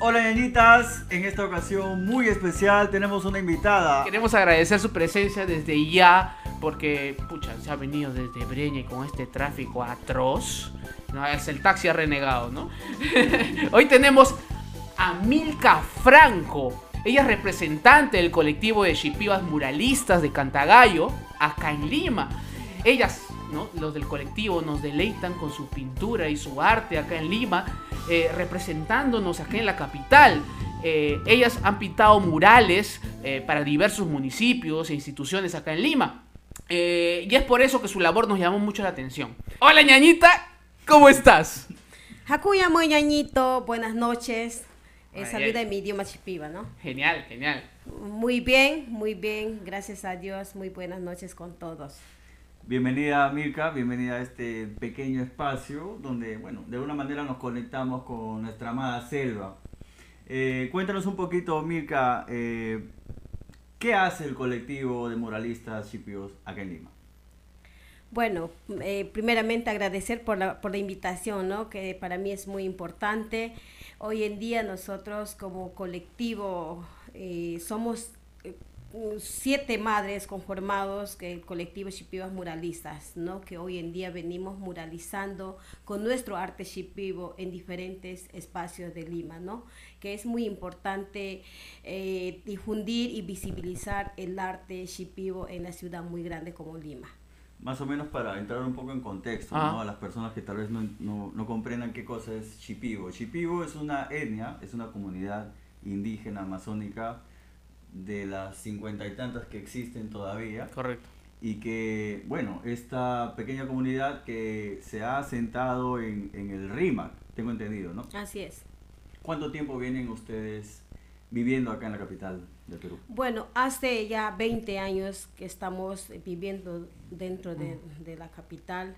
hola ñañitas. En esta ocasión muy especial tenemos una invitada. Queremos agradecer su presencia desde ya, porque, pucha, se ha venido desde Breña con este tráfico atroz. No, es el taxi ha renegado, ¿no? Hoy tenemos a Milka Franco. Ella es representante del colectivo de chipivas muralistas de Cantagallo, acá en Lima. Ellas los del colectivo nos deleitan con su pintura y su arte acá en Lima, eh, representándonos acá en la capital. Eh, ellas han pintado murales eh, para diversos municipios e instituciones acá en Lima. y es por eso que su labor nos llamó mucho la atención. Hola ñañita, ¿cómo estás? Hakuya muy ñañito, buenas noches. He salido de mi idioma chipiva, ¿no? Genial, genial. Muy bien, muy bien, gracias a Dios, muy buenas noches con todos. Bienvenida Mirka, bienvenida a este pequeño espacio donde, bueno, de alguna manera nos conectamos con nuestra amada selva. Eh, cuéntanos un poquito, Mirka, eh, ¿qué hace el colectivo de muralistas chipios acá en Lima? Bueno, eh, primeramente agradecer por la, por la invitación, ¿no? que para mí es muy importante. Hoy en día nosotros como colectivo somos siete madres conformados que el colectivo Shipivas Muralistas, ¿no? que hoy en día venimos muralizando con nuestro arte shipivo en diferentes espacios de Lima, ¿no? que es muy importante eh, difundir y visibilizar el arte shipivo en la ciudad muy grande como Lima. Más o menos para entrar un poco en contexto, ¿no? Ah. a las personas que tal vez no, no, no comprendan qué cosa es Shipibo. Shipibo es una etnia, es una comunidad indígena amazónica de las cincuenta y tantas que existen todavía. Correcto. Y que, bueno, esta pequeña comunidad que se ha asentado en, en el RIMAC, tengo entendido, ¿no? Así es. ¿Cuánto tiempo vienen ustedes viviendo acá en la capital del Perú? Bueno, hace ya 20 años que estamos viviendo dentro de, de la capital.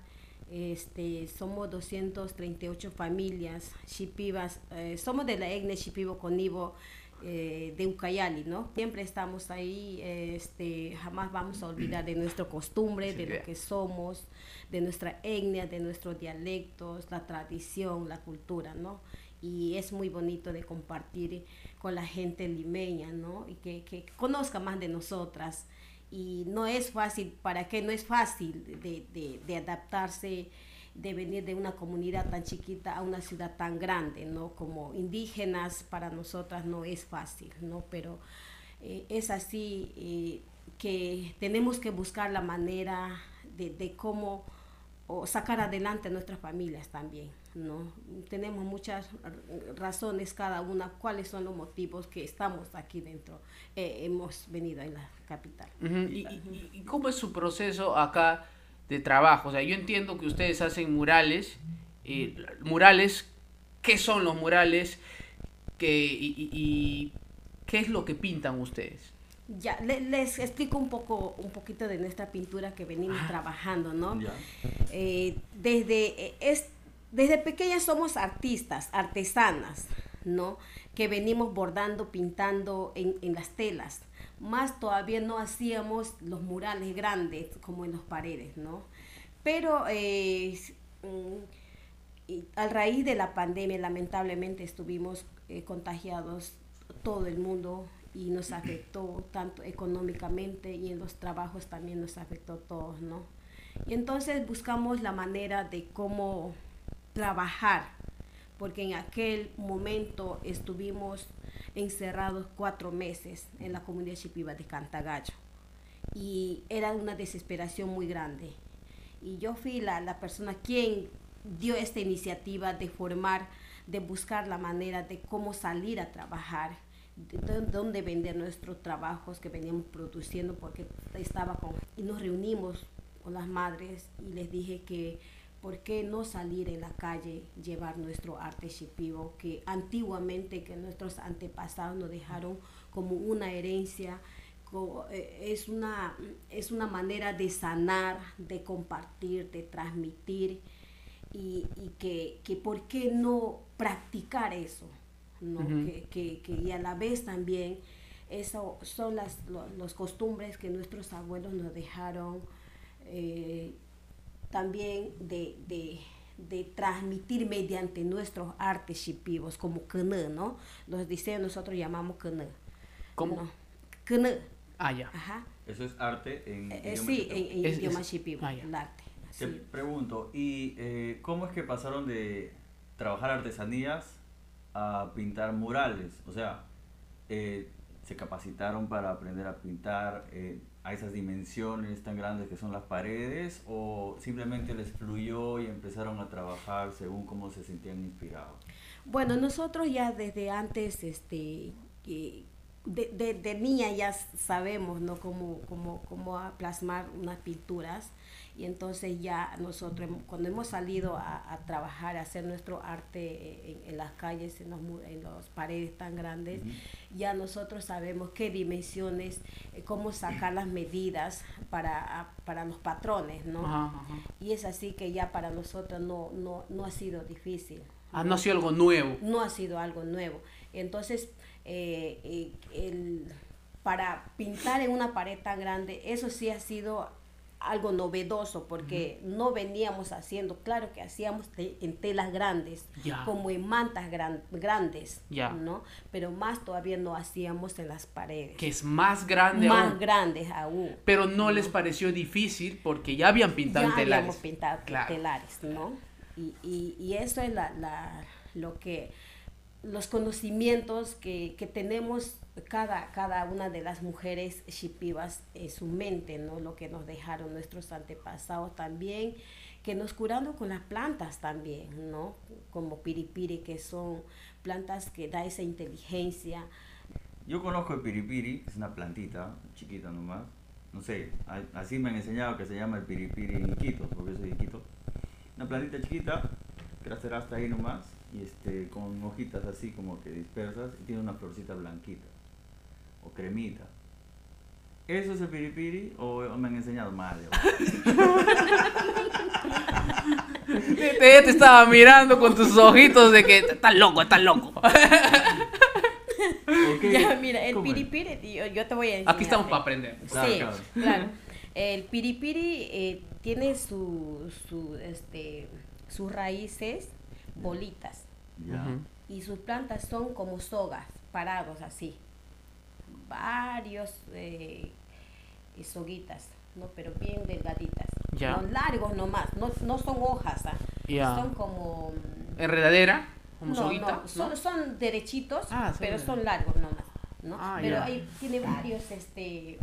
Este, somos 238 familias chipivas, eh, somos de la etnia chipivo conivo eh, de Ucayali, ¿no? Siempre estamos ahí, este, jamás vamos a olvidar de nuestra costumbre, de lo que somos, de nuestra etnia, de nuestros dialectos, la tradición, la cultura, ¿no? Y es muy bonito de compartir con la gente limeña, ¿no? Y que, que conozca más de nosotras. Y no es fácil, ¿para qué? No es fácil de, de, de adaptarse de venir de una comunidad tan chiquita a una ciudad tan grande, ¿no? Como indígenas para nosotras no es fácil, ¿no? Pero eh, es así eh, que tenemos que buscar la manera de, cómo sacar adelante a nuestras familias también, ¿no? Tenemos muchas razones cada una, cuáles son los motivos que estamos aquí dentro, eh, hemos venido a la capital. ¿Y, cómo es su proceso acá? De trabajo. O sea, yo entiendo que ustedes hacen murales, eh, murales, ¿qué son los murales? ¿Qué, y, qué es lo que pintan ustedes? Ya, les explico un poco, un poquito de nuestra pintura que venimos ah. trabajando, ¿no? Eh, desde, eh, es, desde pequeñas somos artistas, artesanas, ¿no? Que venimos bordando, pintando en, en las telas más todavía no hacíamos los murales grandes como en las paredes, ¿no? Pero eh, mm, a raíz de la pandemia, lamentablemente estuvimos eh, contagiados todo el mundo y nos afectó tanto económicamente y en los trabajos también nos afectó todos, ¿no? Y entonces buscamos la manera de cómo trabajar, porque en aquel momento estuvimos encerrados cuatro meses en la comunidad chipiva de Cantagallo. Y era una desesperación muy grande. Y yo fui la, la persona quien dio esta iniciativa de formar, de buscar la manera de cómo salir a trabajar, de dónde vender nuestros trabajos que veníamos produciendo, porque estaba con... Y nos reunimos con las madres y les dije que ¿por qué no salir en la calle, llevar nuestro arte shipibo que antiguamente que nuestros antepasados nos dejaron como una herencia? Eh, es una, es una manera de sanar, de compartir, de transmitir y, que, que por qué no practicar eso, ¿no? que, que, y a la vez también eso son las los, costumbres que nuestros abuelos nos dejaron eh, también de, de transmitir mediante nuestros artes shipivos, como kene, ¿no? Los diseños nosotros llamamos kene. ¿Cómo? ¿no? Kene. Ah, ya. Ajá. Eso es arte en Eh, idioma sí, shipibo. en, en Es- idioma es- shipibo, ah, ya. el arte. Te así. pregunto, ¿y eh, cómo es que pasaron de trabajar artesanías a pintar murales? O sea, eh, ¿se capacitaron para aprender a pintar eh, a esas dimensiones tan grandes que son las paredes? ¿O simplemente les fluyó y empezaron a trabajar según cómo se sentían inspirados? Bueno, nosotros ya desde antes, este, de, de, de niña ya sabemos, ¿no? Cómo, cómo, cómo plasmar unas pinturas. Y entonces ya nosotros, cuando hemos salido a, a trabajar, a hacer nuestro arte en, en las calles, en, los, en las paredes tan grandes, ya nosotros sabemos qué dimensiones, eh, cómo sacar las medidas para, para los patrones, ¿no? Y es así que ya para nosotros no, no, no ha sido difícil. Ah, no ha sido algo nuevo. no ha sido algo nuevo. Entonces, eh, el- para pintar en una pared tan grande, eso sí ha sido algo novedoso porque no veníamos haciendo, claro que hacíamos te- en telas grandes, como en mantas gran- grandes, Ya. ¿no? Pero más todavía no hacíamos en las paredes. Que es más grande más aún. grandes aún. Pero no les pareció difícil porque ya habían pintado ya en telares. habíamos pintado Claro. telares, ¿no? Y, y, y eso es la, la- lo que los conocimientos que, que tenemos cada, cada una de las mujeres shipivas en su mente, ¿no? Lo que nos dejaron nuestros antepasados también, que nos curaron con las plantas también, ¿no? Como piripiri, que son plantas que da esa inteligencia. Yo conozco el piripiri, es una plantita chiquita nomás. No sé, así me han enseñado que se llama el piripiri en Quito, porque soy de Quito. Una plantita chiquita, será hasta ahí nomás, y este, con hojitas así como que dispersas, y tiene una florcita blanquita, o cremita. ¿Eso es el piripiri o me han enseñado mal? Ella te estaba mirando con tus ojitos de que estás loco, estás loco. Ya, mira, el piripiri, yo, yo te voy a enseñar. Aquí estamos para aprender. Claro, sí, claro. claro. El piripiri eh, tiene su, su, este, sus raíces bolitas y sus plantas son como sogas, parados así. Varios eh, soguitas, ¿no? pero bien delgaditas. Ya. No, largos nomás, no, no son hojas, ¿ah? Son como... mm, Enredadera, como no, soguita. no, son, son derechitos, Ah, son pero de- son largos nomás, ¿no? Ah, pero ahí tiene varios, este,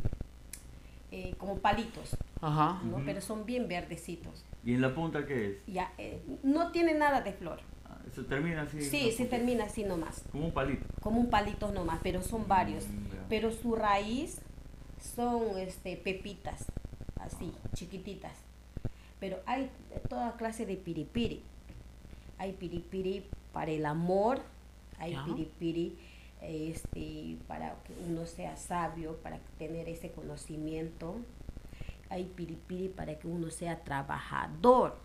eh, como palitos, Ajá. ¿no? Pero son bien verdecitos. ¿Y en la punta qué es? Ya, eh, no tiene nada de flor. Ah, Eso termina así. Sí, se termina así nomás, Como un palito. como un palito nomás, pero son varios. Mm. Pero su raíz son, este, pepitas, así, chiquititas. Pero hay toda clase de piripiri. Hay piripiri para el amor, hay Ya. piripiri este, para que uno sea sabio, para tener ese conocimiento. Hay piripiri para que uno sea trabajador.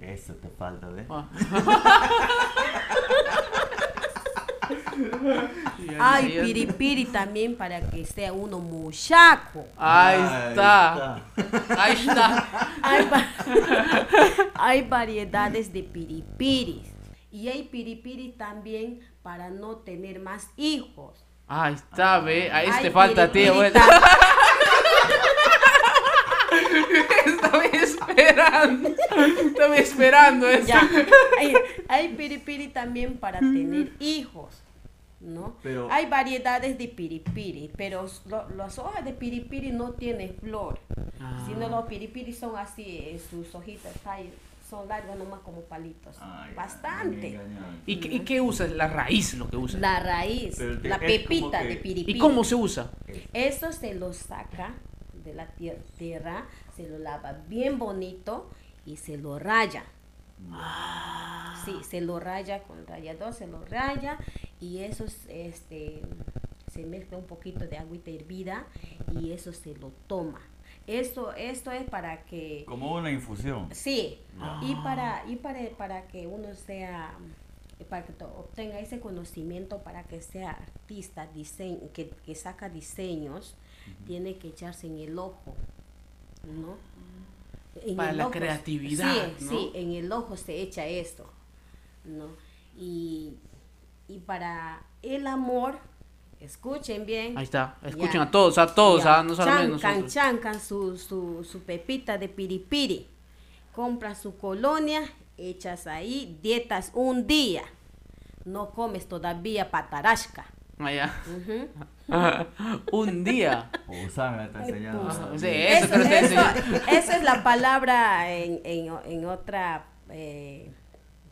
Eso te falta, ¿ves? Ah. Hay piripiri también para que sea uno muchaco. Ahí está. Ahí está. Hay, va- hay variedades de piripiris. Y hay piripiri también para no tener más hijos. Ahí está, ve. Ahí te falta a Estaba esperando. Estaba esperando eso. Ya. Hay, hay piripiri también para tener hijos. ¿no? Pero- Hay variedades de piripiri, pero lo- las hojas de piripiri no tienen flor. Ah. Sino los piripiri son así, eh, sus hojitas ahí, son largas nomás como palitos. Ay, me Bastante. ¿Y, qué- y qué usas? La raíz lo que usas. La raíz, te- la pepita que- de piripiri. ¿Y cómo se usa? Eso se lo saca de la tier- tierra, se lo lava bien bonito y se lo raya. Sí, se lo raya con rallador, se lo raya y eso es, este, se mezcla un poquito de agüita hervida y eso se lo toma. Esto, esto es para que Como una infusión. Sí, Ya. y para y para, para que uno sea para que obtenga ese conocimiento para que sea artista diseño, que, que saca diseños tiene que echarse en el ojo no para la creatividad. Sí, sí, en el ojo se echa esto, ¿no? Y, y para el amor, escuchen bien. Ahí está, escuchen a todos, a todos, a no solamente nosotros. Chancan su, su, su pepita de piripiri, compra su colonia, echas ahí, dietas un día, no comes todavía patarasca. Allá. un día. Usanga está enseñando. Sí, eso, eso, esa es la palabra en, en, en otra eh,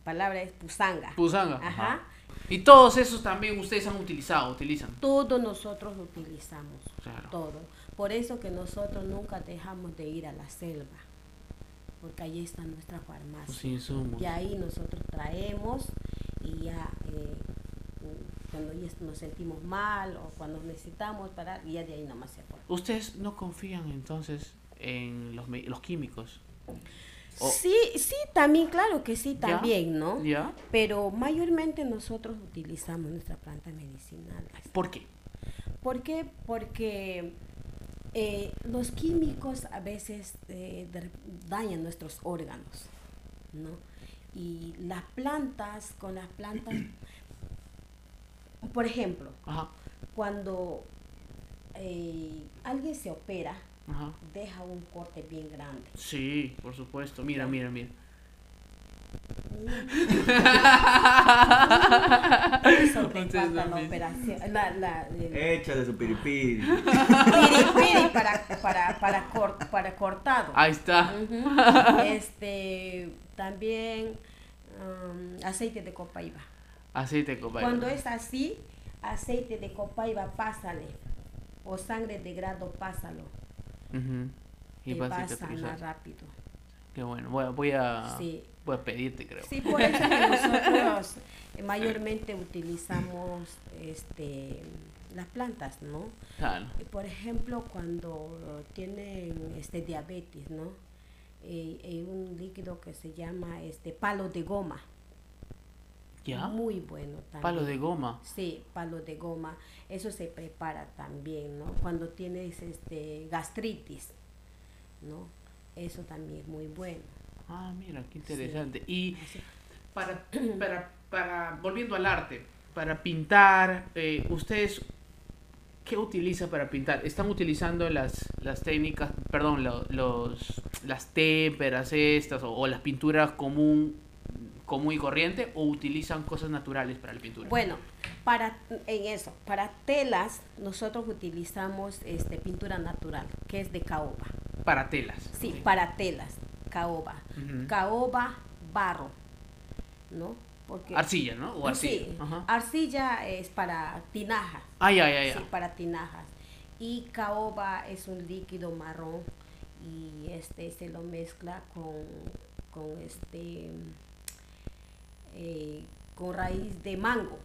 palabra, es pusanga. Pusanga. Ajá. Y todos esos también ustedes han utilizado, utilizan. Todos nosotros utilizamos. Claro. Todo. Por eso que nosotros nunca dejamos de ir a la selva. Porque ahí está nuestra farmacia. Pues sí, somos. Y ahí nosotros traemos y ya eh, cuando nos sentimos mal o cuando necesitamos parar, y ya de ahí nomás se acuerda. ¿Ustedes no confían entonces en los, los químicos? Sí, sí, también, claro que sí, también, ¿no? ¿Ya? Pero mayormente nosotros utilizamos nuestra planta medicinal. ¿Por qué? ¿Por qué? Porque eh, los químicos a veces eh, dañan nuestros órganos, ¿no? Y las plantas, con las plantas por ejemplo, cuando eh, alguien se opera, deja un corte bien grande. Sí, por supuesto. Mira, mira, mira. Eso la operación. La, la, Échale su piripiri. Piripiri para, para, para, para cortado. Ahí está. Este, también um, aceite de copaiba. Aceite de copaiba. Cuando es así, aceite de copaiba, pásale. O sangre de grado, pásalo. Y Te pasa más rápido. Qué bueno. Voy, voy a, voy a pedirte, creo. Sí, por eso que nosotros mayormente utilizamos este las plantas, ¿no? Claro. Por ejemplo, cuando tienen este diabetes, ¿no? Eh, hay un líquido que se llama este palo de goma. Muy bueno también. Palo de goma. Sí, palo de goma. Eso se prepara también, ¿no? Cuando tienes este gastritis, ¿no? Eso también es muy bueno. Ah, mira, qué interesante. Y para, para, para, volviendo al arte, para pintar, eh, ustedes, ¿qué utilizan para pintar? ¿Están utilizando las, las técnicas, perdón, los, las témperas estas o, o las pinturas común común y corriente o utilizan cosas naturales para la pintura? Bueno, para en eso, para telas nosotros utilizamos este pintura natural, que es de caoba. Para telas. Sí, para telas, caoba. Caoba, barro, ¿no? Porque, arcilla, ¿no? O arcilla. Sí, arcilla es para tinajas. Ay, ay, ay. Sí, para tinajas. Y caoba es un líquido marrón y este se lo mezcla con, con este eh, con raíz de mango.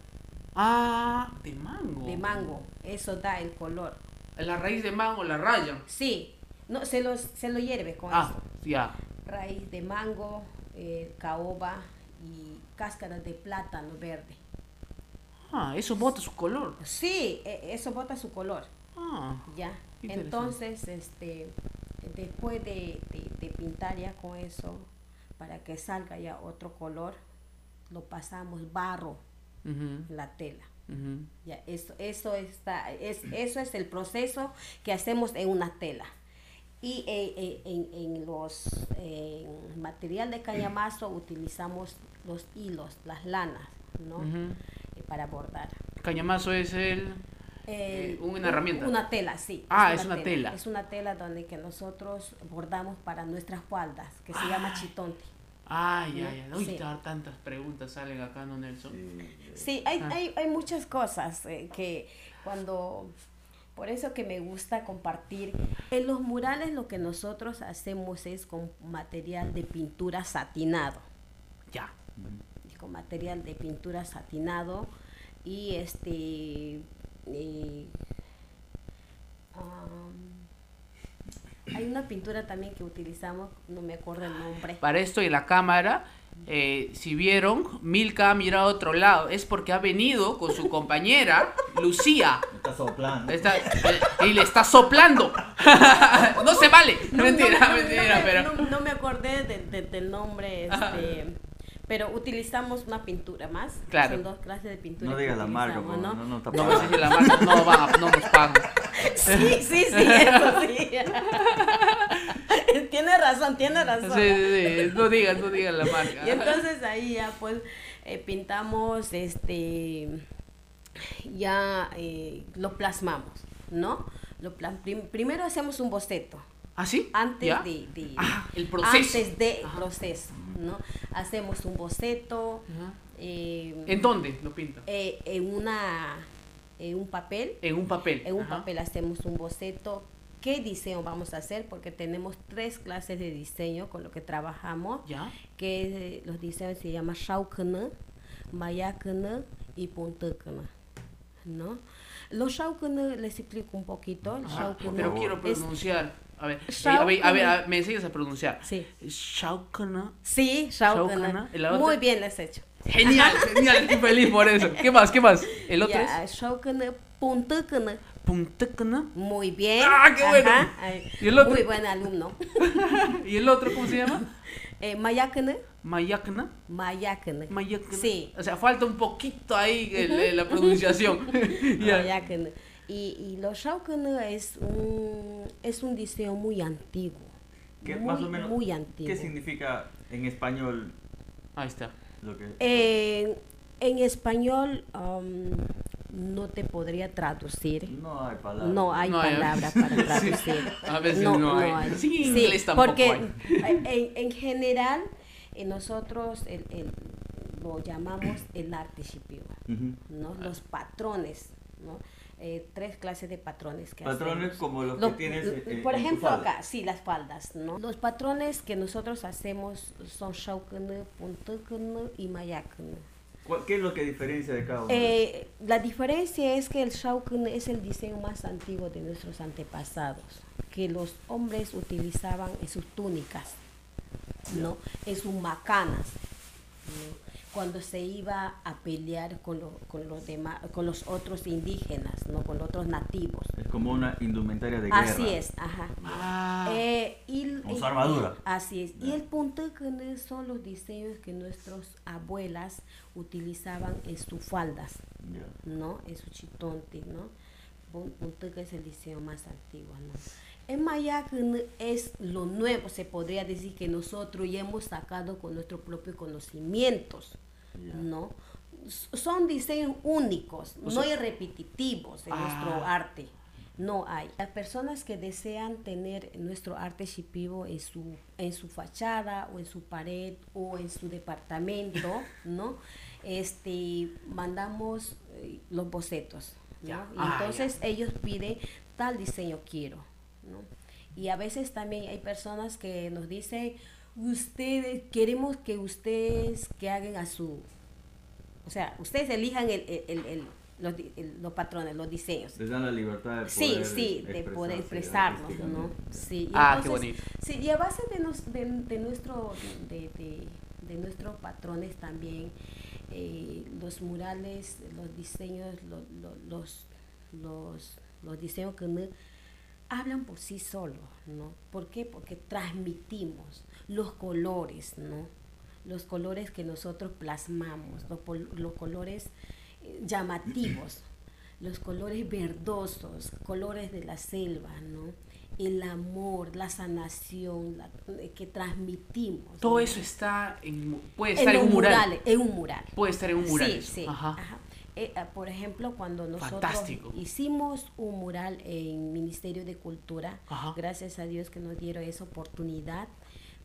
Ah, de mango. De mango, eso da el color. La raíz de mango la raya. Sí, no, se, los, se lo hierve con ah, ya. Raíz de mango, eh, caoba y cáscara de plátano verde. Ah, eso bota su color. Sí, e, eso bota su color. Ah, ya. Entonces, este, después de, de pintar ya con eso, para que salga ya otro color, lo pasamos barro la tela. ya, eso, eso, está, es, eso es el proceso que hacemos en una tela. Y eh, eh, en, en, los material de cañamazo utilizamos los hilos, las lanas, ¿no? Eh, para bordar. Cañamazo es el... una herramienta. Una tela, sí. Ah, es una, tela. Es una tela donde que nosotros bordamos para nuestras faldas, que se llama chitonte. Ay, ay, ay. Uy, tantas preguntas salen acá, ¿no, Nelson? Sí, hay, ah. hay, hay muchas cosas eh, que cuando... Por eso que me gusta compartir. En los murales lo que nosotros hacemos es con material de pintura satinado. Ya. Con material de pintura satinado y este... Eh, hay una pintura también que utilizamos, no me acuerdo el nombre. Para esto y la cámara, eh, si vieron, Milka ha mirado a otro lado. Es porque ha venido con su compañera, Lucía. Está soplando. Está- eh, y le está soplando. no se vale. No, mentira, no, no, mentira, no, pero. no- no me acordé de- de- del nombre, este, pero utilizamos una pintura más. Claro. Son dos clases de pintura. No digas la marca, favor, no, no, No tapa- vas a decir la marca, no, van a- no nos pagan. Sí, sí, sí, eso sí. tiene razón, tiene razón. Sí, sí, sí, no digas, no digas la marca. Y entonces ahí ya pues eh, pintamos, este, ya eh, lo plasmamos, ¿no? Lo prim- primero hacemos un boceto. ¿Ah, sí? Antes ¿Ya? de, de- Ah, el proceso. Antes de Ajá. proceso, ¿no? Hacemos un boceto eh, ¿En dónde lo pinta? eh, en una en un papel. En un papel. En un Ajá. papel hacemos un boceto. ¿Qué diseño vamos a hacer? Porque tenemos tres clases de diseño con lo que trabajamos. ¿Ya? Que eh, los diseños se llaman Shaukana, Mayakana y Puntakana. ¿No? Los Shaukana les explico un poquito. El Ajá, Pero quiero es- pronunciar. A ver, a ver, a ver, a ver, me enseñas a pronunciar. Sí. Shaukana. Sí, Shaukana. Shaukana. ¿Y la otra? Muy bien les he hecho. Genial, genial, estoy feliz por eso. ¿Qué más? ¿Qué más? ¿El otro Ya, Shaukana, Puntakana. es? Puntakana. Muy bien. ¡Ah, qué bueno! Ay, ¿Y el otro? Muy buen alumno. ¿Y el otro cómo se llama? Eh, Mayakana, Mayakna. Mayakana. Mayakna. Sí. O sea, falta un poquito ahí el- el- la pronunciación. Mayakana. Y, y los Shaukana es un, es un diseño muy antiguo. ¿Qué, muy, más o menos, muy antiguo. ¿Qué significa en español Ahí está. lo que Eh, en español um, no te podría traducir. No hay palabras. No hay No hay- palabras para traducir. A veces no hay. Sí, en inglés tampoco porque hay. En, en general eh, nosotros el- el- lo llamamos el arte. ¿no? Los patrones, ¿no? Eh, tres clases de patrones que Patrones hacemos. como los Lo- que tienes lo- eh, en por tu ejemplo falda. acá sí las faldas no los patrones que nosotros hacemos son shaukana puntakana y mayakana ¿Cuál- ¿Qué es lo que diferencia de cada uno? eh, la diferencia es que el shaukun es el diseño más antiguo de nuestros antepasados, que los hombres utilizaban en sus túnicas, ¿no? En sus macanas, ¿no? Cuando se iba a pelear con, lo- con los demás, con los otros indígenas, ¿no? Con los otros nativos. es como una indumentaria de guerra. Así es, ajá. Ah. Eh, y, Con y- su armadura. Así es. Y el punto que son los diseños que nuestras abuelas utilizaban en sus faldas. ¿no? Es su chitonte, ¿no? Pun- Puntuca es el diseño más antiguo, ¿no? En es lo nuevo, se podría decir que nosotros ya hemos sacado con nuestros propios conocimientos. ¿no? Son diseños únicos, O no sea- hay repetitivos en Ah. nuestro arte. No hay. Las personas que desean tener nuestro arte shipibo en su, en su fachada o en su pared o en su departamento, ¿no? Este, mandamos eh, los bocetos, ¿no? Y Ah, entonces ellos piden tal diseño quiero, ¿no? Y a veces también hay personas que nos dicen, ustedes, queremos que ustedes que hagan a su, o sea, ustedes elijan el, el- el- el- los, los patrones, los diseños. Les dan la libertad de Sí, poder sí, de poder expresarnos, ¿no? Sí, y Ah, qué entonces, bonito. Sí, y a base de, nos- de, de nuestro, de, de- de nuestros patrones también, eh, los murales, los diseños, lo- lo- los, los, los diseños que hablan por sí solos, ¿no? ¿Por qué? Porque transmitimos los colores, ¿no? Los colores que nosotros plasmamos, los, colores eh, llamativos, los colores verdosos, colores de la selva, ¿no? El amor, la sanación, la- eh, que transmitimos. Todo ¿no? eso está en, puede estar en, un mural. en un mural. Puede estar en un mural. Sí, eso. sí. Ajá. ajá. Eh, ah, por ejemplo, cuando nosotros Fantástico. hicimos un mural en Ministerio de Cultura, Ajá. gracias a Dios que nos dieron esa oportunidad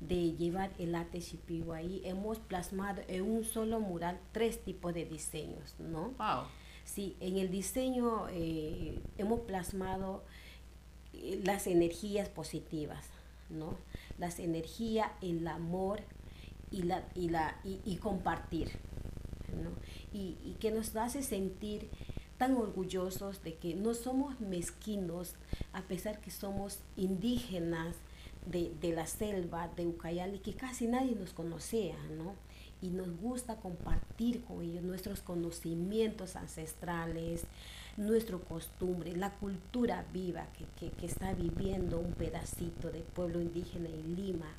de llevar el arte shipibo ahí, hemos plasmado en un solo mural tres tipos de diseños, ¿no? Wow. Sí, en el diseño eh, hemos plasmado eh, las energías positivas, ¿no? Las energías, el amor y, la, y, la, y, y compartir, ¿no? Y, que nos hace sentir tan orgullosos de que no somos mezquinos, a pesar que somos indígenas de, de la selva de Ucayali, que casi nadie nos conocía, ¿no? y nos gusta compartir con ellos nuestros conocimientos ancestrales, nuestra costumbre, la cultura viva que, está viviendo un pedacito del pueblo indígena en Lima,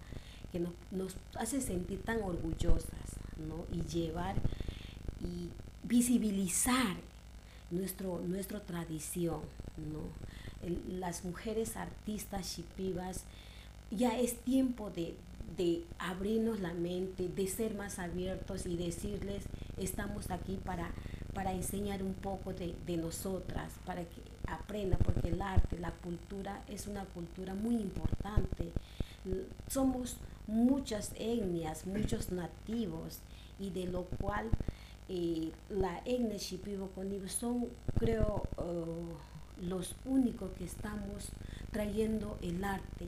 que nos, nos hace sentir tan orgullosas, ¿no? Y llevar y visibilizar nuestro, nuestra tradición, ¿no? las mujeres artistas shipivas, ya es tiempo de, de abrirnos la mente, de ser más abiertos y decirles, estamos aquí para, para enseñar un poco de, de nosotras, para que aprendan, porque el arte, la cultura es una cultura muy importante. Somos muchas etnias, muchos nativos, y de lo cual eh, la etnia Shipibo son, creo, uh, los únicos que estamos trayendo el arte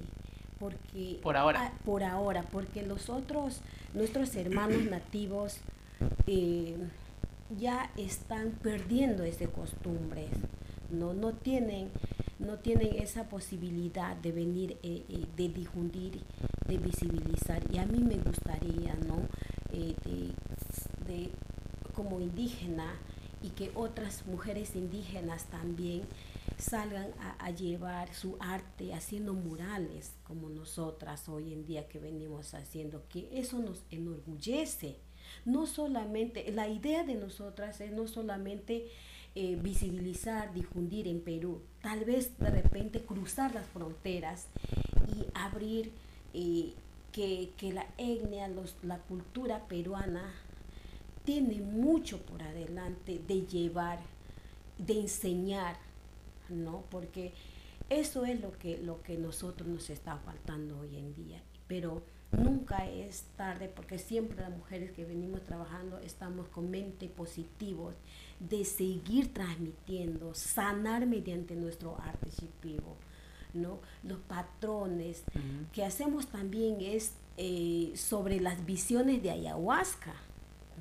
porque por ahora. ah, por ahora porque los otros nuestros hermanos nativos eh, ya están perdiendo esas costumbres no no tienen no tienen esa posibilidad de venir eh, eh, de difundir de visibilizar. Y a mí me gustaría no de como indígena y que otras mujeres indígenas también salgan a, llevar su arte haciendo murales como nosotras hoy en día que venimos haciendo, que eso nos enorgullece. No solamente, la idea de nosotras es no solamente eh, visibilizar, difundir en Perú, tal vez de repente cruzar las fronteras y abrir eh, que, que, la etnia, la cultura peruana tiene mucho por adelante de llevar, de enseñar ¿no? Porque eso es lo que, lo que nosotros nos está faltando hoy en día. Pero nunca es tarde porque siempre las mujeres que venimos trabajando estamos con mente positivos de seguir transmitiendo, sanar mediante nuestro arte chipivo, ¿no? Los patrones que hacemos también es eh, sobre las visiones de ayahuasca,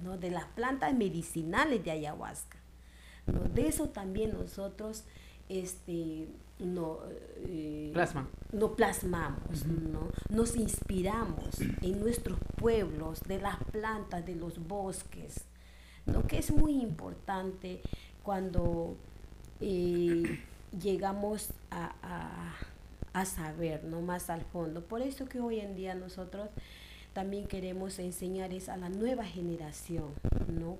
¿no? De las plantas medicinales de ayahuasca. ¿no? De eso también nosotros este, no, eh, no plasmamos, ¿no? nos inspiramos en nuestros pueblos, de las plantas, de los bosques, lo que es muy importante cuando eh, llegamos a, a, saber ¿no? más al fondo. Por eso que hoy en día nosotros también queremos enseñar a la nueva generación, ¿no?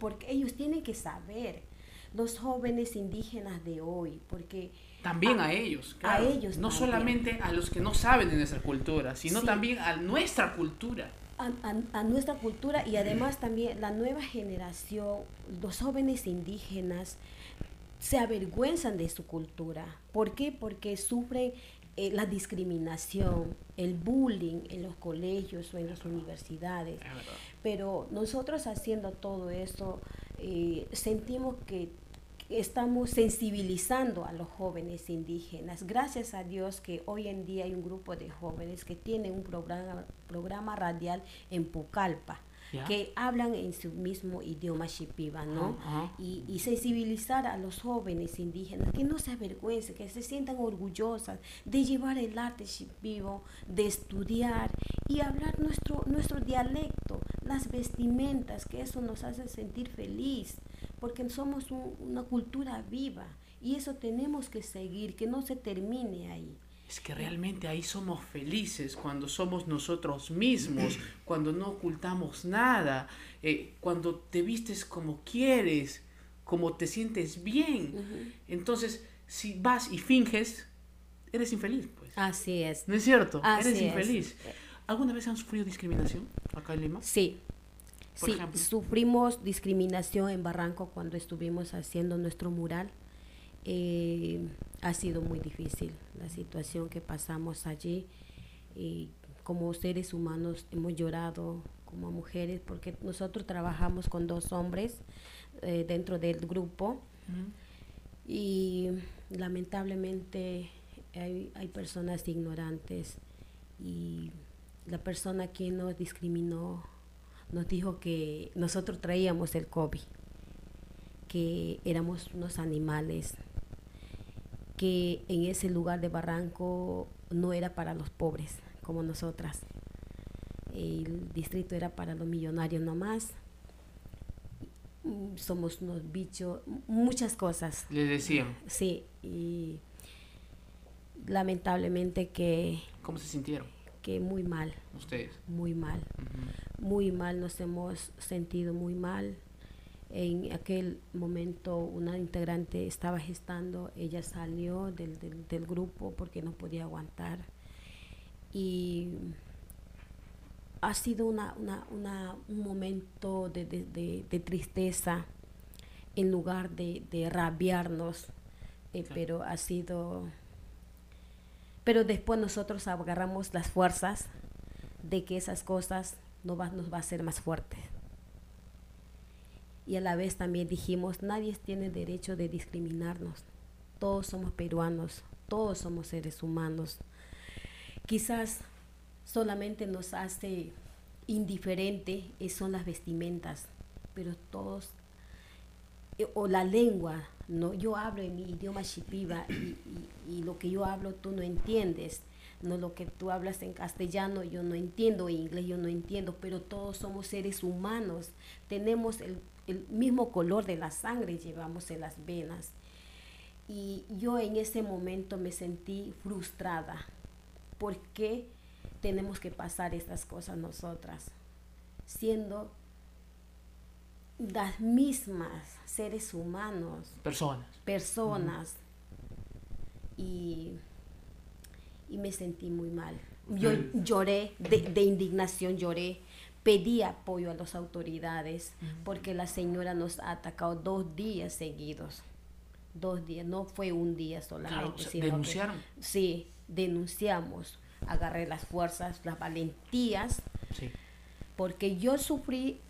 porque ellos tienen que saber los jóvenes indígenas de hoy, porque... También a, ellos, A ellos. No solamente a los que no saben de nuestra cultura, sino también a nuestra cultura. A, nuestra cultura y además también la nueva generación, los jóvenes indígenas, se avergüenzan de su cultura. ¿Por qué? Porque sufren eh, la discriminación, el bullying en los colegios o en las universidades. Pero nosotros haciendo todo eso, eh, sentimos que estamos sensibilizando a los jóvenes indígenas. Gracias a Dios que hoy en día hay un grupo de jóvenes que tienen un programa, programa radial en Pucallpa. Que hablan en su mismo idioma shipiba, ¿no? y, sensibilizar a los jóvenes indígenas, que no se avergüencen, que se sientan orgullosas de llevar el arte shipibo, de estudiar y hablar nuestro, nuestro dialecto, las vestimentas, que eso nos hace sentir feliz porque somos una cultura viva y eso tenemos que seguir, que no se termine ahí. Es que realmente ahí somos felices cuando somos nosotros mismos, cuando no ocultamos nada, eh, cuando te vistes como quieres, como te sientes bien. Entonces, si vas y finges, eres infeliz, pues. Así es. ¿No es cierto? eres infeliz. ¿Alguna vez han sufrido discriminación acá en Lima? Sí, sí, sufrimos discriminación en Barranco cuando estuvimos haciendo nuestro mural. Eh, ha sido muy difícil la situación que pasamos allí. Y como seres humanos hemos llorado como mujeres porque nosotros trabajamos con dos hombres eh, dentro del grupo. Y lamentablemente hay, hay personas ignorantes. Y la persona que nos discriminó nos dijo que nosotros traíamos el COVID, que éramos unos animales, que en ese lugar de Barranco no era para los pobres como nosotras, el distrito era para los millonarios nomás. Mm, somos unos bichos, muchas cosas. Le decían. Sí, y lamentablemente que... ¿Cómo se sintieron? Que muy mal. Ustedes. Muy mal. Muy mal, nos hemos sentido muy mal. En aquel momento una integrante estaba gestando, ella salió del, del grupo porque no podía aguantar. Y ha sido una, un momento de, tristeza en lugar de, rabiarnos, eh, pero ha sido... Pero después nosotros agarramos las fuerzas de que esas cosas no va, nos va a hacer más fuertes. Y a la vez también dijimos, nadie tiene derecho de discriminarnos. Todos somos peruanos, todos somos seres humanos. Quizás solamente nos hace indiferente son las vestimentas, pero todos, eh, o la lengua, ¿no? Yo hablo en mi idioma shipiba y, y, lo que yo hablo tú no entiendes, no lo que tú hablas en castellano yo no entiendo, en inglés yo no entiendo, pero todos somos seres humanos, tenemos el, el mismo color de la sangre, llevamos en las venas. Y yo en ese momento me sentí frustrada, porque tenemos que pasar estas cosas nosotras, siendo las mismas seres humanos. Personas. Personas. y, y, me sentí muy mal. Yo lloré, de, indignación lloré, pedí apoyo a las autoridades porque la señora nos ha atacado dos días seguidos. Dos días, no fue un día solamente. ¿Denunciaron? sí, denunciamos agarré las fuerzas, las valentías, porque yo sufrí,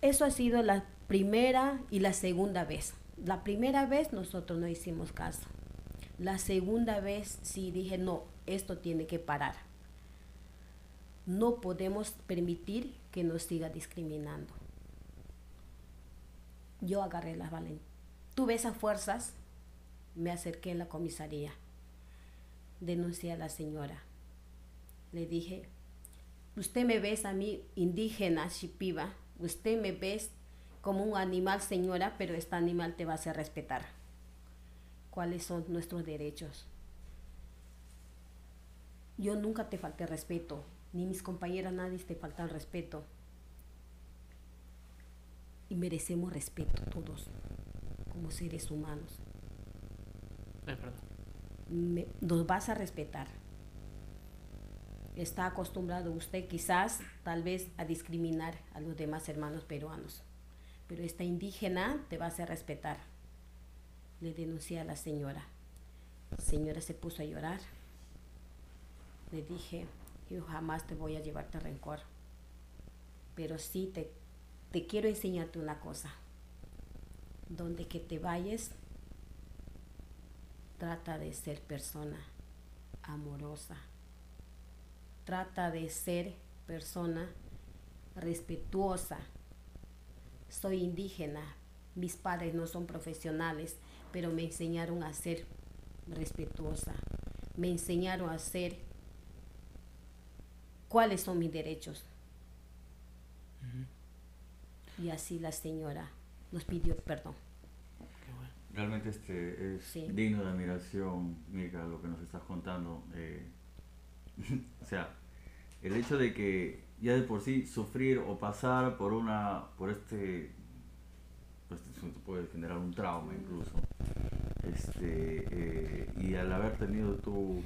eso ha sido la primera y la segunda vez. La primera vez nosotros no hicimos caso. La segunda vez sí dije, no, esto tiene que parar. No podemos permitir que nos siga discriminando. Yo agarré las valentías. Tuve esas fuerzas, me acerqué a la comisaría, denuncié a la señora le dije, usted me ves a mí indígena, shipiba, usted me ves como un animal, señora, pero este animal te va a hacer respetar. ¿Cuáles son nuestros derechos? Yo nunca te falté respeto, ni mis compañeras, nadie te falta el respeto. Y merecemos respeto todos, como seres humanos. nos vas a respetar está acostumbrado usted quizás tal vez a discriminar a los demás hermanos peruanos. Pero esta indígena te va a hacer respetar. Le denuncié a la señora. La señora se puso a llorar. Le dije, yo jamás te voy a llevarte rencor. Pero sí te, te quiero enseñarte una cosa. Donde que te vayas, trata de ser persona amorosa trata de ser persona respetuosa. Soy indígena, mis padres no son profesionales, pero me enseñaron a ser respetuosa. Me enseñaron a ser cuáles son mis derechos. Y así la señora nos pidió perdón. Realmente este es digno de admiración, Mica, lo que nos estás contando. Eh, o sea, el hecho de que ya de por sí sufrir o pasar por una, por este, pues puede generar un trauma incluso, este, eh, y al haber tenido tú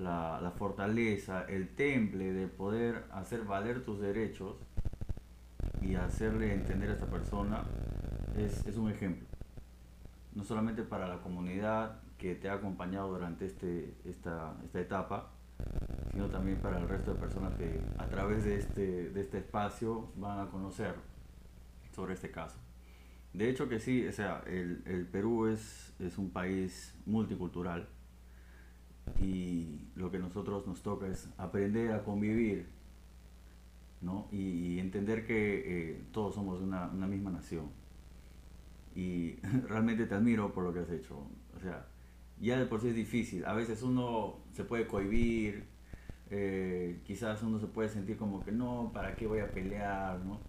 la, fortaleza, el temple de poder hacer valer tus derechos y hacerle entender a esta persona, es, un ejemplo. No solamente para la comunidad que te ha acompañado durante este, esta, esta etapa, sino también para el resto de personas que a través de este, de este espacio van a conocer sobre este caso. De hecho que sí, o sea, el, el Perú es, es un país multicultural y lo que nosotros nos toca es aprender a convivir ¿no? y, entender que eh, todos somos una, una, misma nación. Y realmente te admiro por lo que has hecho. O sea, ya de por sí es difícil. A veces uno se puede cohibir, eh, quizás uno se puede sentir como que no, ¿para qué voy a pelear? ¿no?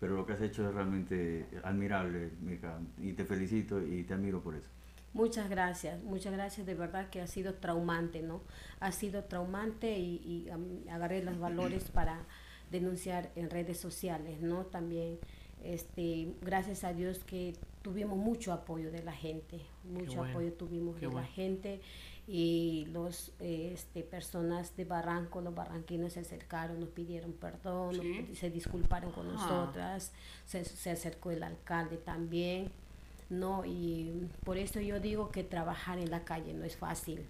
Pero lo que has hecho es realmente admirable, Mirka, y te felicito y te admiro por eso. Muchas gracias, muchas gracias, de verdad que ha sido traumante, ¿no? Ha sido traumante y, agarré los valores para denunciar en redes sociales, ¿no? También, este, gracias a Dios que tuvimos mucho apoyo de la gente, mucho apoyo tuvimos de la gente y los este, personas de Barranco, los barranquinos se acercaron, nos pidieron perdón, se disculparon con ah. nosotras, se, se, acercó el alcalde también, ¿no? Y por eso yo digo que trabajar en la calle no es fácil.